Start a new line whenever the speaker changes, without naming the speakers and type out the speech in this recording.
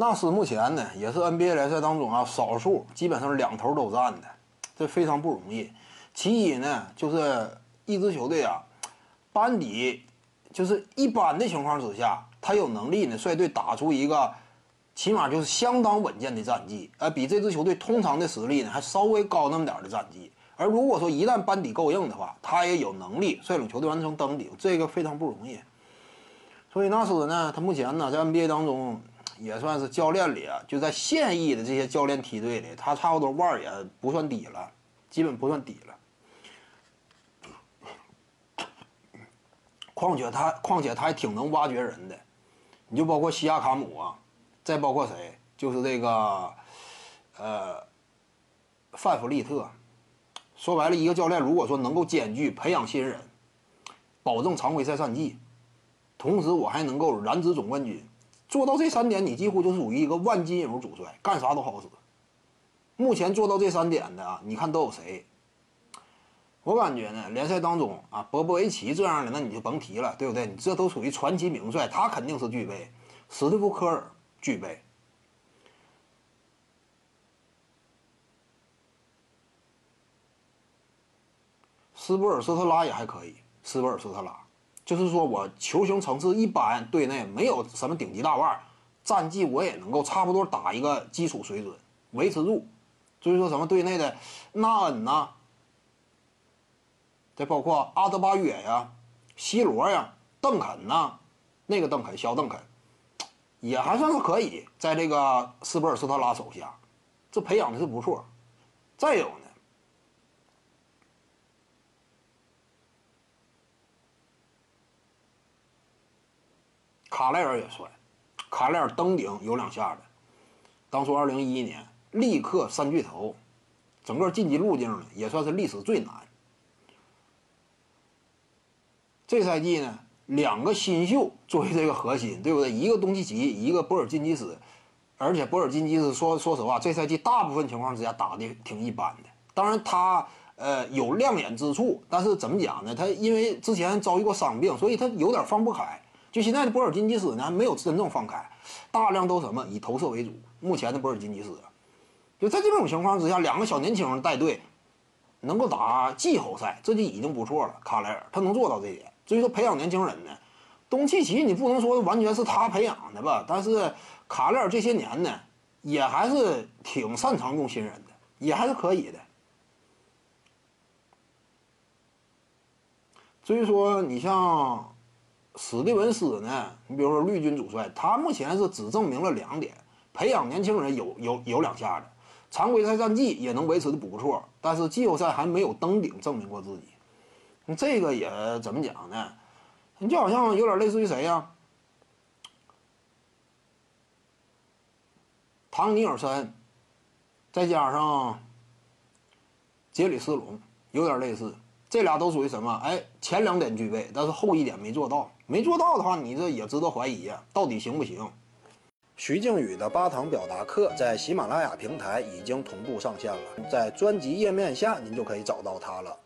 纳斯目前呢也是 NBA 联赛当中啊少数基本上两头都占的，这非常不容易。其一呢就是一支球队啊班底就是一般的情况之下，他有能力呢率队打出一个起码就是相当稳健的战绩，呃，比这支球队通常的实力呢还稍微高那么点的战绩。而如果说一旦班底够硬的话，他也有能力率领球队完成登顶，这个非常不容易。所以纳斯呢，他目前呢在 NBA 当中也算是教练里啊，就在现役的这些教练梯队里，他差不多腕儿也不算低了，基本不算低了。况且他，况且他还挺能挖掘人的，你就包括西亚卡姆啊，再包括谁，就是这个，呃，范弗利特。说白了，一个教练如果说能够兼具培养新人、保证常规赛战绩，同时我还能够染指总冠军，做到这三点，你几乎就属于一个万金油主帅，干啥都好使。目前做到这三点的啊，你看都有谁？我感觉呢，联赛当中啊，波波维奇这样的，那你就甭提了，对不对？你这都属于传奇名帅，他肯定是具备。史蒂夫科尔具备。斯波尔斯特拉也还可以，斯波尔斯特拉，就是说我球星层次一般，队内没有什么顶级大腕，战绩我也能够差不多打一个基础水准，维持住。所以说什么队内的纳恩呐，再包括阿德巴约呀、西罗呀、邓肯呐，那个邓肯小邓肯，也还算是可以，在这个斯波尔斯特拉手下，这培养的是不错。再有呢。卡莱尔也帅，卡莱尔登顶有两下的，当初二零一一年力克三巨头，整个晋级路径呢也算是历史最难。这赛季呢，两个新秀作为这个核心，对不对？一个东契奇，一个波尔津吉斯，而且波尔津吉斯说说实话，这赛季大部分情况之下打的挺一般的。当然他呃有亮眼之处，但是怎么讲呢？他因为之前遭遇过伤病，所以他有点放不开。就现在的波尔津吉斯呢，还没有真正放开，大量都什么以投射为主。目前的波尔津吉斯，就在这种情况之下，两个小年轻人带队，能够打季后赛，这就已经不错了。卡莱尔他能做到这点，所以说培养年轻人呢，东契奇你不能说完全是他培养的吧，但是卡莱尔这些年呢，也还是挺擅长用新人的，也还是可以的。所以说你像。史蒂文斯呢？你比如说绿军主帅，他目前是只证明了两点：培养年轻人有有有两下子，常规赛战绩也能维持的不错，但是季后赛还没有登顶证明过自己。你这个也怎么讲呢？你就好像有点类似于谁呀？唐尼尔森，再加上杰里斯隆，有点类似。这俩都属于什么？哎，前两点具备，但是后一点没做到。没做到的话，你这也值得怀疑呀，到底行不行？
徐静宇的八堂表达课在喜马拉雅平台已经同步上线了，在专辑页面下您就可以找到它了。